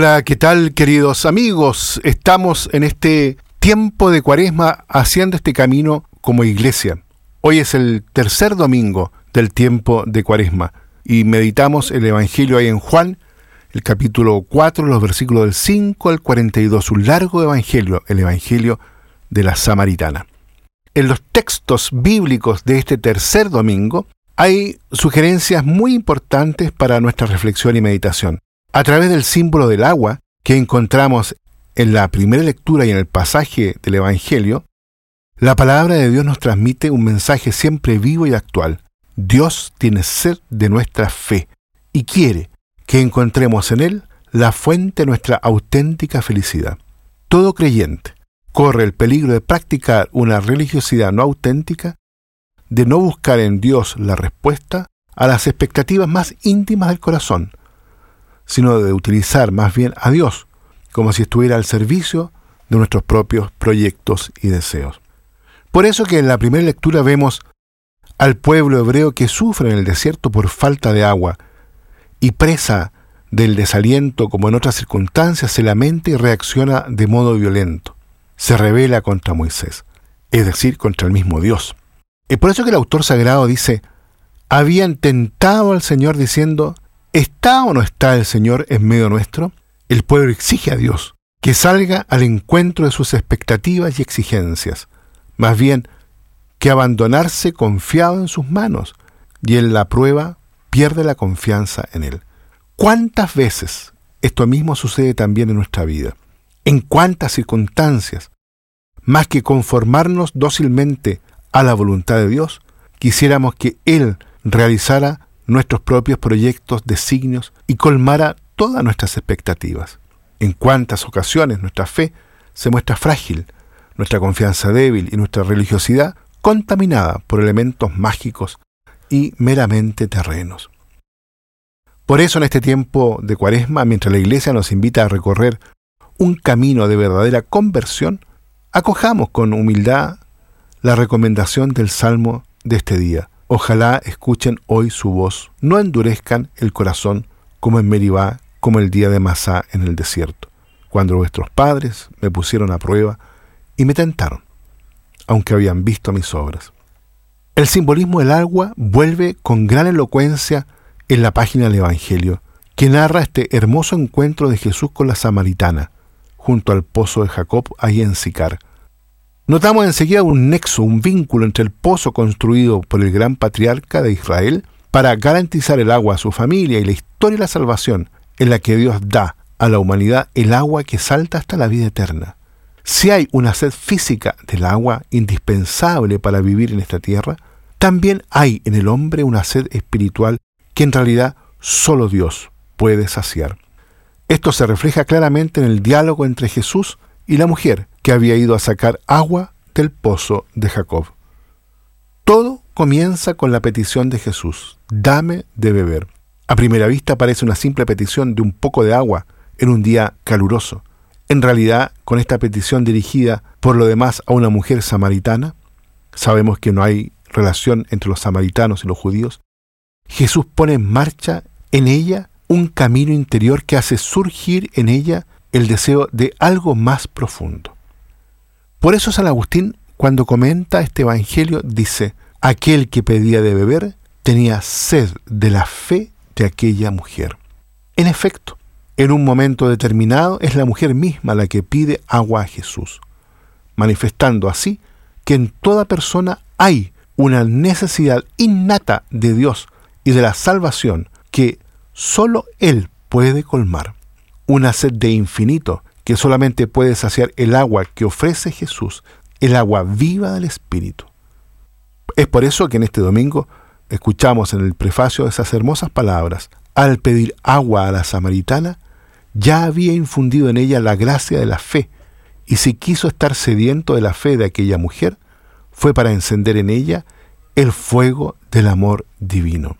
Hola, ¿qué tal queridos amigos? Estamos en este tiempo de cuaresma haciendo este camino como iglesia. Hoy es el tercer domingo del tiempo de cuaresma y meditamos el Evangelio ahí en Juan, el capítulo 4, los versículos del 5 al 42, un largo evangelio, el Evangelio de la Samaritana. En los textos bíblicos de este tercer domingo hay sugerencias muy importantes para nuestra reflexión y meditación. A través del símbolo del agua que encontramos en la primera lectura y en el pasaje del Evangelio, la palabra de Dios nos transmite un mensaje siempre vivo y actual. Dios tiene sed de nuestra fe y quiere que encontremos en Él la fuente de nuestra auténtica felicidad. Todo creyente corre el peligro de practicar una religiosidad no auténtica, de no buscar en Dios la respuesta a las expectativas más íntimas del corazón, sino de utilizar más bien a Dios como si estuviera al servicio de nuestros propios proyectos y deseos. Por eso que en la primera lectura vemos al pueblo hebreo que sufre en el desierto por falta de agua y presa del desaliento como en otras circunstancias se lamenta y reacciona de modo violento. Se revela contra Moisés, es decir, contra el mismo Dios. Es por eso que el autor sagrado dice, habían tentado al Señor diciendo, ¿Está o no está el Señor en medio nuestro? El pueblo exige a Dios que salga al encuentro de sus expectativas y exigencias, más bien que abandonarse confiado en sus manos, y en la prueba pierde la confianza en Él. ¿Cuántas veces esto mismo sucede también en nuestra vida? ¿En cuántas circunstancias? Más que conformarnos dócilmente a la voluntad de Dios, quisiéramos que Él realizara nuestros propios proyectos, designios y colmara todas nuestras expectativas. En cuántas ocasiones nuestra fe se muestra frágil, nuestra confianza débil y nuestra religiosidad contaminada por elementos mágicos y meramente terrenos. Por eso en este tiempo de cuaresma, mientras la Iglesia nos invita a recorrer un camino de verdadera conversión, acojamos con humildad la recomendación del Salmo de este día. Ojalá escuchen hoy su voz, no endurezcan el corazón como en Meribá, como el día de Masá en el desierto, cuando vuestros padres me pusieron a prueba y me tentaron, aunque habían visto mis obras. El simbolismo del agua vuelve con gran elocuencia en la página del Evangelio, que narra este hermoso encuentro de Jesús con la samaritana, junto al pozo de Jacob ahí en Sicar, Notamos enseguida un nexo, un vínculo entre el pozo construido por el gran patriarca de Israel para garantizar el agua a su familia y la historia de la salvación en la que Dios da a la humanidad el agua que salta hasta la vida eterna. Si hay una sed física del agua indispensable para vivir en esta tierra, también hay en el hombre una sed espiritual que en realidad solo Dios puede saciar. Esto se refleja claramente en el diálogo entre Jesús y la mujer, que había ido a sacar agua del pozo de Jacob. Todo comienza con la petición de Jesús, dame de beber. A primera vista parece una simple petición de un poco de agua en un día caluroso. En realidad, con esta petición dirigida por lo demás a una mujer samaritana, sabemos que no hay relación entre los samaritanos y los judíos, Jesús pone en marcha en ella un camino interior que hace surgir en ella el deseo de algo más profundo. Por eso San Agustín, cuando comenta este Evangelio, dice, aquel que pedía de beber tenía sed de la fe de aquella mujer. En efecto, en un momento determinado es la mujer misma la que pide agua a Jesús, manifestando así que en toda persona hay una necesidad innata de Dios y de la salvación que sólo Él puede colmar. Una sed de infinito que solamente puede saciar el agua que ofrece Jesús, el agua viva del Espíritu. Es por eso que en este domingo escuchamos en el prefacio esas hermosas palabras. Al pedir agua a la samaritana, ya había infundido en ella la gracia de la fe, y si quiso estar sediento de la fe de aquella mujer, fue para encender en ella el fuego del amor divino.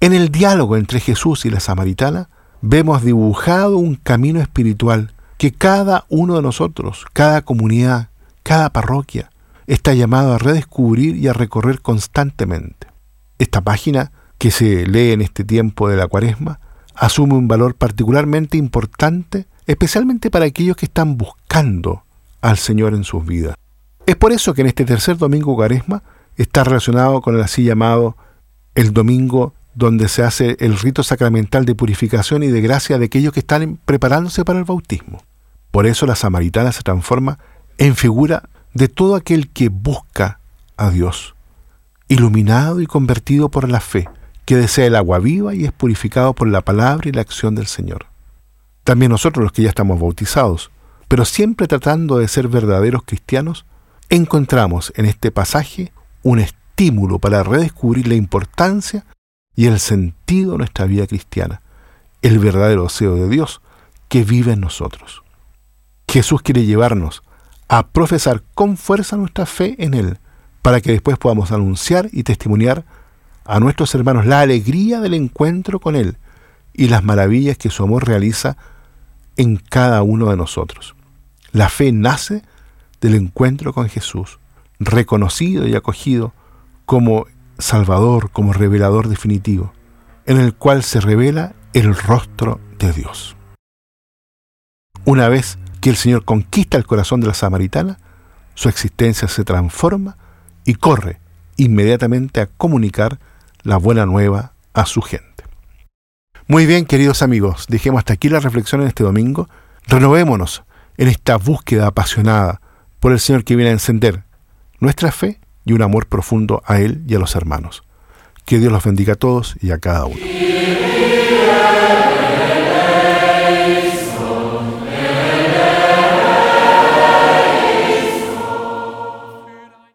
En el diálogo entre Jesús y la samaritana, vemos dibujado un camino espiritual que cada uno de nosotros, cada comunidad, cada parroquia, está llamado a redescubrir y a recorrer constantemente. Esta página, que se lee en este tiempo de la cuaresma, asume un valor particularmente importante especialmente para aquellos que están buscando al Señor en sus vidas. Es por eso que en este tercer domingo cuaresma está relacionado con el así llamado el domingo donde se hace el rito sacramental de purificación y de gracia de aquellos que están preparándose para el bautismo. Por eso la samaritana se transforma en figura de todo aquel que busca a Dios, iluminado y convertido por la fe, que desea el agua viva y es purificado por la palabra y la acción del Señor. También nosotros los que ya estamos bautizados, pero siempre tratando de ser verdaderos cristianos, encontramos en este pasaje un estímulo para redescubrir la importancia y el sentido de nuestra vida cristiana, el verdadero deseo de Dios que vive en nosotros. Jesús quiere llevarnos a profesar con fuerza nuestra fe en Él, para que después podamos anunciar y testimoniar a nuestros hermanos la alegría del encuentro con Él y las maravillas que su amor realiza en cada uno de nosotros. La fe nace del encuentro con Jesús, reconocido y acogido como Salvador, como revelador definitivo, en el cual se revela el rostro de Dios. Una vez que el Señor conquista el corazón de la samaritana, su existencia se transforma y corre inmediatamente a comunicar la buena nueva a su gente. Muy bien, queridos amigos, dejemos hasta aquí la reflexión en este domingo. Renovémonos en esta búsqueda apasionada por el Señor que viene a encender nuestra fe y un amor profundo a Él y a los hermanos. Que Dios los bendiga a todos y a cada uno.